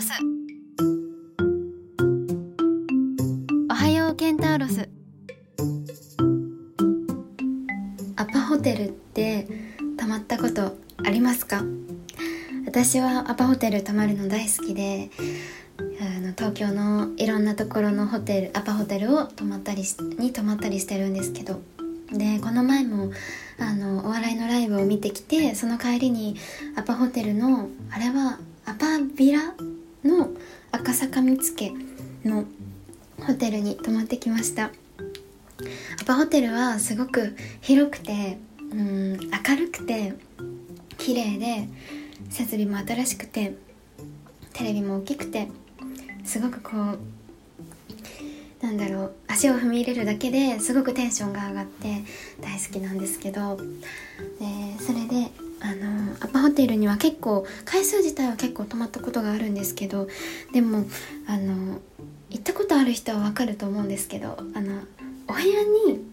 ロス。おはようケンタウロス。アパホテルって泊まったことありますか？私はアパホテル泊まるの大好きであの東京のいろんなところのホテルアパホテルを泊まったりに泊まったりしてるんですけど。でこの前もあのお笑いのライブを見てきてその帰りにアパホテルのあれはアパビラの赤坂見附のホテルに泊まってきました。アパホテルはすごく広くてうん明るくて綺麗で設備も新しくてテレビも大きくてすごくこうなんだろう足を踏み入れるだけですごくテンションが上がって大好きなんですけどでそれであのアパホテルには結構回数自体は結構泊まったことがあるんですけどでもあの行ったことある人はわかると思うんですけどあのお部屋に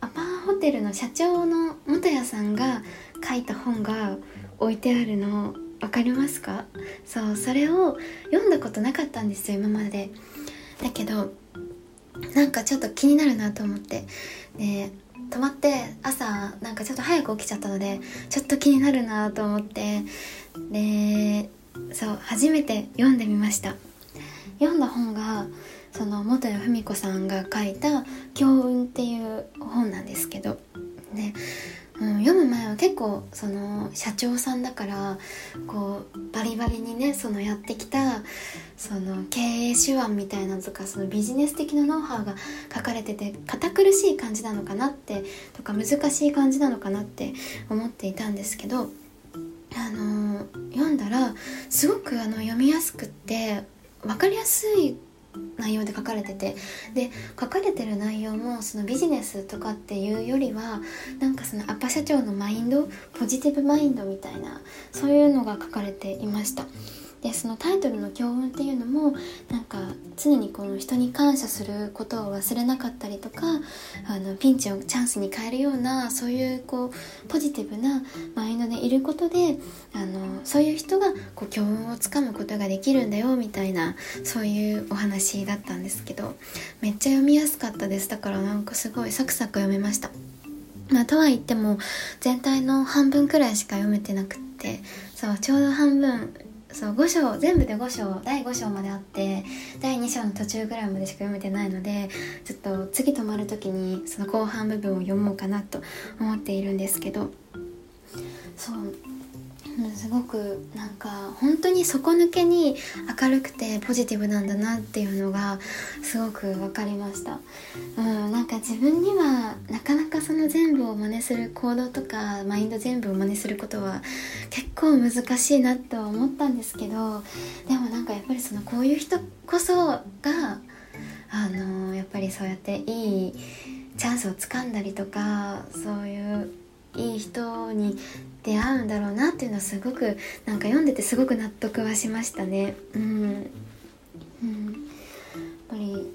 アパホテルの社長の元谷さんが書いた本が置いてあるの分かりますか？そうそれを読んだことなかったんですよ今まで。だけどなんかちょっと気になるなと思って。で泊まって朝なんかちょっと早く起きちゃったのでちょっと気になるなと思ってでそう初めて読んでみました。読んだ本がその元谷文子さんが書いた「強運」っていう本なんですけどねうん、読む前は結構その社長さんだからこうバリバリにねそのやってきたその経営手腕みたいなとかそのビジネス的なノウハウが書かれてて堅苦しい感じなのかなってとか難しい感じなのかなって思っていたんですけどあの読んだらすごくあの読みやすくって分かりやすい内容で書かれてて。で書かれてる内容もそのビジネスとかっていうよりはなんかそのアパ社長のマインドポジティブマインドみたいなそういうのが書かれていました。でそのタイトルの強運っていうのもなんか常にこの人に感謝することを忘れなかったりとかあのピンチをチャンスに変えるようなそういうこうポジティブなマインドでいることであのそういう人がこう強運をつかむことができるんだよみたいなそういうお話だったんですけどめっちゃ読みやすかったですだからなんかすごいサクサク読めました。まあ、とは言っても全体の半分くらいしか読めてなくってそうちょうど半分そう5章全部で5章第5章まであって第2章の途中ぐらいまでしか読めてないのでちょっと次止まる時にその後半部分を読もうかなと思っているんですけどそう。うん。すごくなんか本当に底抜けに明るくてポジティブなんだなっていうのがすごく分かりました、うん、なんか自分にはなかなかその全部を真似する行動とかマインド全部を真似することは結構難しいなと思ったんですけどでもなんかやっぱりそのこういう人こそがあのやっぱりそうやっていいチャンスをつかんだりとかそういういい人に出会うんだろうなっていうのはすごくなんか読んでてすごく納得はしましたね。うん、うん、やっぱり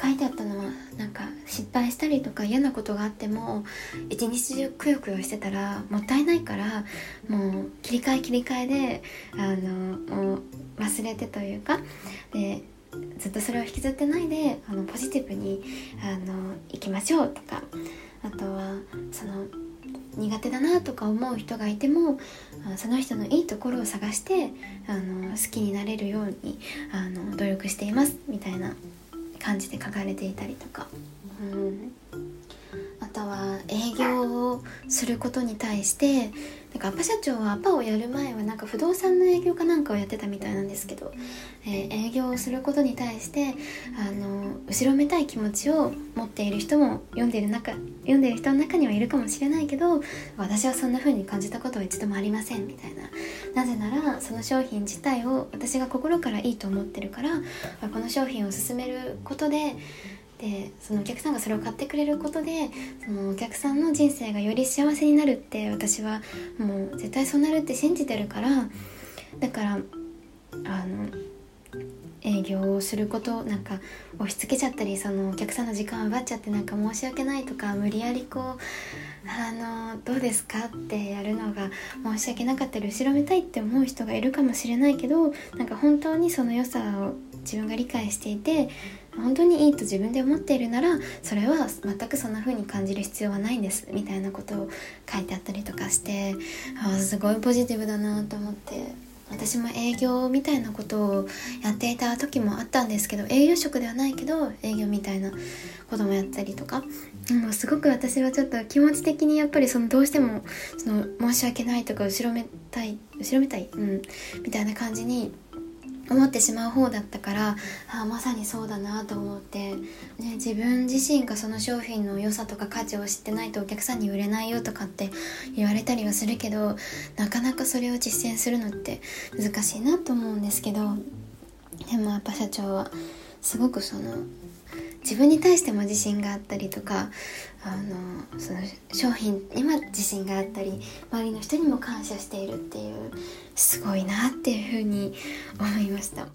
書いてあったのはなんか失敗したりとか嫌なことがあっても一日中くよくよしてたらもったいないからもう切り替え切り替えであのもう忘れてというかでずっとそれを引きずってないであのポジティブにあの行きましょうとかあとはその苦手だなとか思う人がいてもその人のいいところを探してあの好きになれるようにあの努力していますみたいな感じで書かれていたりとか、うん、あとは営業をすることに対してなんかアパ社長はアパをやる前はなんか不動産の営業かなんかをやってたみたいなんですけど、えー、営業をすることに対してあの後ろめたい気持ちを持っている人も読んでいる中読んでいる人の中にはいるかもしれないけど私はそんな風に感じたことは一度もありませんみたいな。なぜならその商品自体を私が心からいいと思ってるからこの商品を進めることででそのお客さんがそれを買ってくれることでそのお客さんの人生がより幸せになるって私はもう絶対そうなるって信じてるからだからあの営業をすることなんか押し付けちゃったりそのお客さんの時間を奪っちゃってなんか申し訳ないとか無理やりこうあのどうですかってやるのが申し訳なかったり後ろめたいって思う人がいるかもしれないけどなんか本当にその良さを自分が理解していて本当にいいと自分で思っているならそれは全くそんな風に感じる必要はないんですみたいなことを書いてあったりとかしてあすごいポジティブだなと思って私も営業みたいなことをやっていた時もあったんですけど営業職ではないけど営業みたいなこともやったりとかもうすごく私はちょっと気持ち的にやっぱりそのどうしてもその申し訳ないとか後ろめたい後ろめたい、うん、みたいな感じに思ってしまう方だったからあまさにそうだなと思って、ね、自分自身がその商品の良さとか価値を知ってないとお客さんに売れないよとかって言われたりはするけどなかなかそれを実践するのって難しいなと思うんですけどでもやっぱ社長はすごくその自分に対しても自信があったりとかあのその商品にも自信があったり周りの人にも感謝しているっていうすごいなっていうふうに思いました。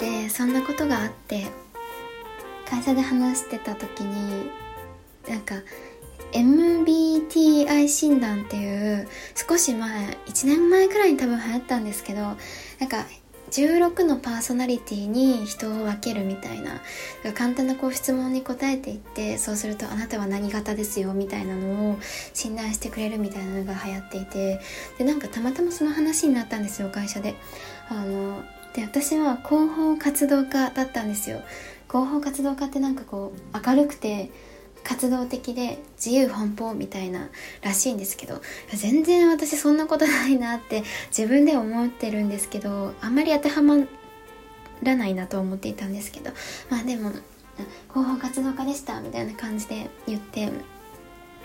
でそんなことがあって会社で話してた時になんか BI 診断っていう少し前1年前くらいに多分流行ったんですけどなんか16のパーソナリティに人を分けるみたいな簡単なこう質問に答えていってそうするとあなたは何型ですよみたいなのを診断してくれるみたいなのが流行っていてでなんかたまたまその話になったんですよ会社で。あので私は広報活動家だったんですよ。広報活動家ってなんかこう明るくて活動的で自由奔放みたいならしいんですけど全然私そんなことないなって自分で思ってるんですけどあんまり当てはまらないなと思っていたんですけどまあでも広報活動家でしたみたいな感じで言って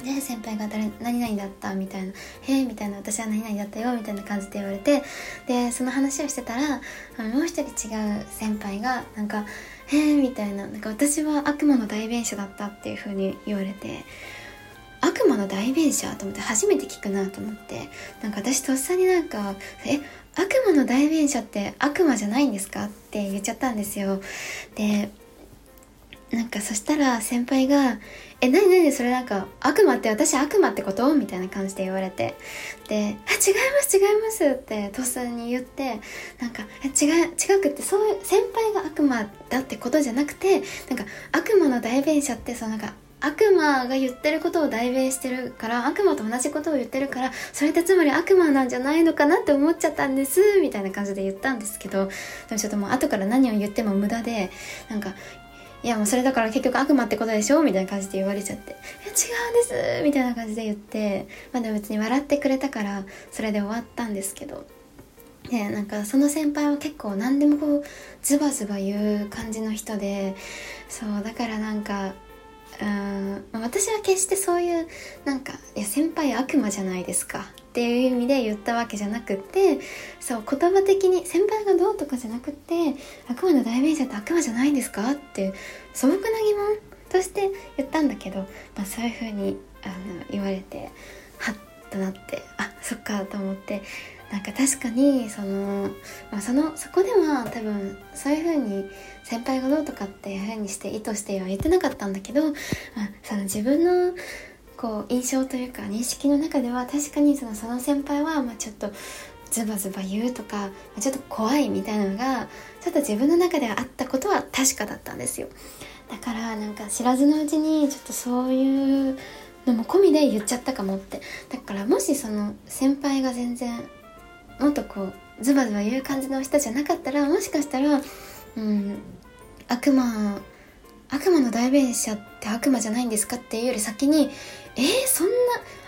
で先輩が誰何々だったみたいな「へえ」みたいな「私は何々だったよ」みたいな感じで言われてでその話をしてたらもう一人違う先輩がなんか「へえ」みたいななんか私は悪魔の代弁者だったっていうふうに言われて悪魔の代弁者と思って初めて聞くなと思ってなんか私とっさになんか「え悪魔の代弁者って悪魔じゃないんですか?」って言っちゃったんですよでなんかそしたら先輩が「え何何？それなんか悪魔って私悪魔ってこと?」みたいな感じで言われてで「あ違います違います」ってとっさに言ってなんか「違う違くってそういう先輩が悪魔だってことじゃなくてなんか悪魔の代弁者ってそのなんか悪魔が言ってることを代弁してるから悪魔と同じことを言ってるからそれってつまり悪魔なんじゃないのかなって思っちゃったんですみたいな感じで言ったんですけどでもちょっともう後から何を言っても無駄でなんかいやもうそれだから結局悪魔ってことでしょ？みたいな感じで言われちゃって、いや違うんです！みたいな感じで言って、まあでも別に笑ってくれたからそれで終わったんですけど、でなんかその先輩は結構何でもこうズバズバ言う感じの人で、そうだからなんか、うん私は決してそういうなんかいや先輩悪魔じゃないですか。っていう意味で言ったわけじゃなくってそう言葉的に先輩がどうとかじゃなくって悪魔の代弁者って悪魔じゃないんですかって素朴な疑問として言ったんだけど、まあ、そういう風にあの言われてハッとなってあそっかと思ってなんか確かにその,、まあ、そのそこでは多分そういう風に先輩がどうとかっていう風にして意図しては言ってなかったんだけど、まあ、その自分のこう印象というか認識の中では確かにそのその先輩はまあちょっとズバズバ言うとかちょっと怖いみたいなのがちょっと自分の中ではあったことは確かだったんですよ。だからなんか知らずのうちにちょっとそういうのも込みで言っちゃったかもって。だからもしその先輩が全然もっとこうズバズバ言う感じの人じゃなかったらもしかしたらうん悪魔悪魔の代弁者って悪魔じゃないんですかっていうより先にえー、そんな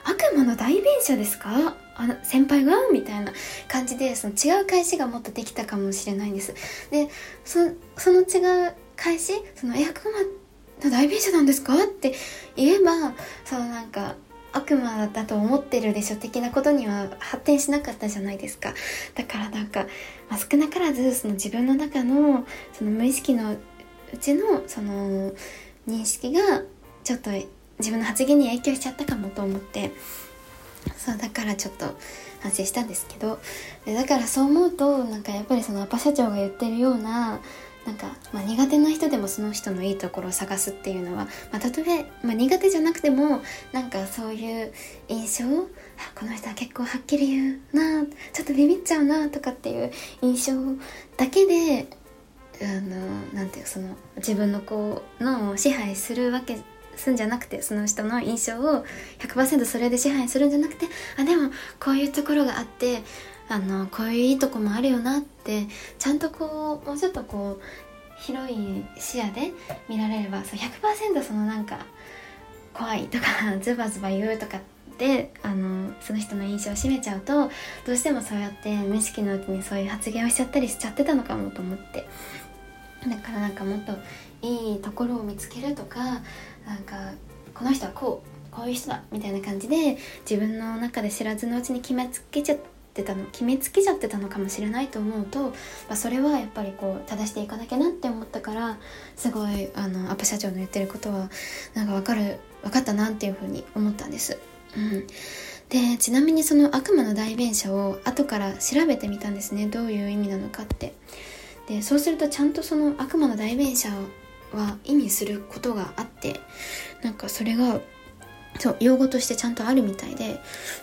悪魔の代弁者ですか？あの先輩が？みたいな感じでその違う返しがもっとできたかもしれないんです。でその違う返しその「え悪魔の代弁者なんですか?」って言えばそのなんか悪魔だと思ってるでしょ的なことには発展しなかったじゃないですか。だからなんか、まあ、少なからずその自分の中のその無意識のうちのその認識がちょっと自分の発言に影響しちゃったかもと思ってそうだからちょっと反省したんですけどだからそう思うとなんかやっぱりそのアパ社長が言ってるようななんか、まあ、苦手な人でもその人のいいところを探すっていうのは、まあ、たとえ、まあ、苦手じゃなくてもなんかそういう印象この人は結構はっきり言うなちょっとビビっちゃうなとかっていう印象だけであのなんていうその自分の子の支配するわけすんじゃなくてその人の印象を100%それで支配するんじゃなくてあでもこういうところがあってあのこういういいとこもあるよなってちゃんとこうもうちょっとこう広い視野で見られればそう100%そのなんか怖いとかズバズバ言うとかってあのその人の印象を占めちゃうとどうしてもそうやって無意識のうちにそういう発言をしちゃったりしちゃってたのかもと思って。だからなんかもっといいところを見つけるとかなんかこの人はこうこういう人だみたいな感じで自分の中で知らずのうちに決めつけちゃってたの決めつけちゃってたのかもしれないと思うと、まあ、それはやっぱりこう正していかなきゃなって思ったからすごいあのアップ社長の言ってることはなんか分かる分かったなっていうふうに思ったんです。うん、でちなみにその悪魔の代弁者を後から調べてみたんですねどういう意味なのかって。でそうするとちゃんとその悪魔の代弁者は意味することがあってなんかそれがそう用語としてちゃんとあるみたいで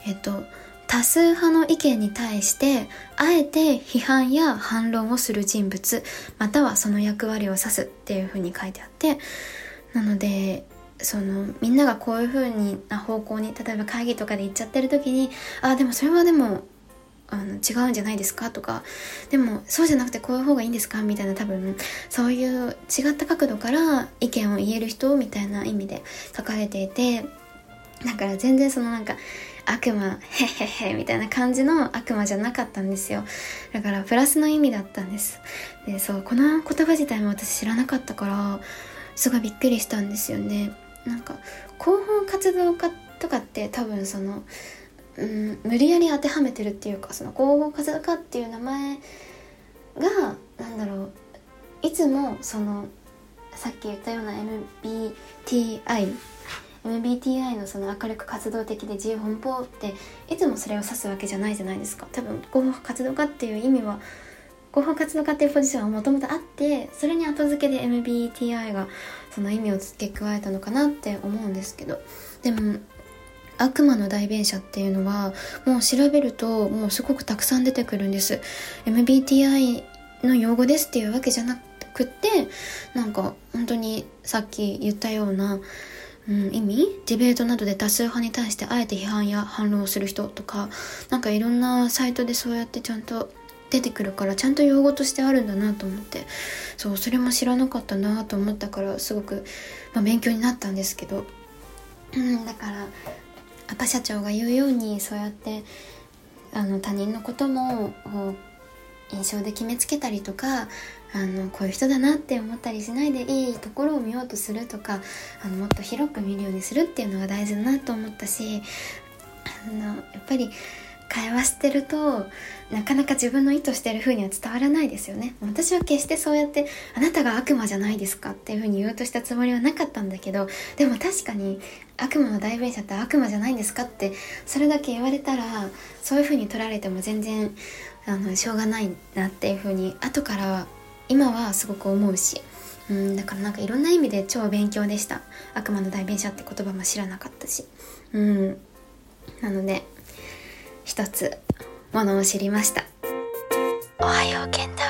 えっと多数派の意見に対してあえて批判や反論をする人物またはその役割を指すっていうふうに書いてあってなのでそのみんながこういう風にな方向に例えば会議とかで行っちゃってる時にあでもそれはでもあの違うんじゃないですか？とかでもそうじゃなくてこういう方がいいんですか？みたいな多分そういう違った角度から意見を言える人みたいな意味で書かれていてだから全然そのなんか悪魔へへへみたいな感じの悪魔じゃなかったんですよ。だからプラスの意味だったんです。でそうこの言葉自体も私知らなかったからすごいびっくりしたんですよね。なんか広報活動家とかって多分その、うん、無理やり当てはめてるっていうかその広報活動家っていう名前がなんだろういつもそのさっき言ったような MBTI MBTI のその明るく活動的で自由奔放っていつもそれを指すわけじゃないじゃないですか。多分広報活動家っていう意味は広報活動家っていうポジションはもともとあってそれに後付けで MBTI がその意味を付け加えたのかなって思うんですけど。でも悪魔の代弁者っていうのはもう調べるともうすごくたくさん出てくるんです。MBTI の用語ですっていうわけじゃなくってなんか本当にさっき言ったようなうん、意味？ディベートなどで多数派に対してあえて批判や反論をする人とかなんかいろんなサイトでそうやってちゃんと出てくるからちゃんと用語としてあるんだなと思ってそうそれも知らなかったなと思ったからすごく、まあ、勉強になったんですけど、うん、だからパパ社長が言うようにそうやってあの他人のことも印象で決めつけたりとかあのこういう人だなって思ったりしないでいいところを見ようとするとかあのもっと広く見るようにするっていうのが大事だなと思ったしあのやっぱり会話してるとなかなか自分の意図してる風には伝わらないですよね。私は決してそうやってあなたが悪魔じゃないですかっていう風に言おうとしたつもりはなかったんだけどでも確かに悪魔の代弁者って悪魔じゃないんですかってそれだけ言われたらそういう風に取られても全然あのしょうがないなっていう風に後から今はすごく思うしうんだからなんかいろんな意味で超勉強でした。悪魔の代弁者って言葉も知らなかったし。うん。なので一つものを知りました。おはよう健太。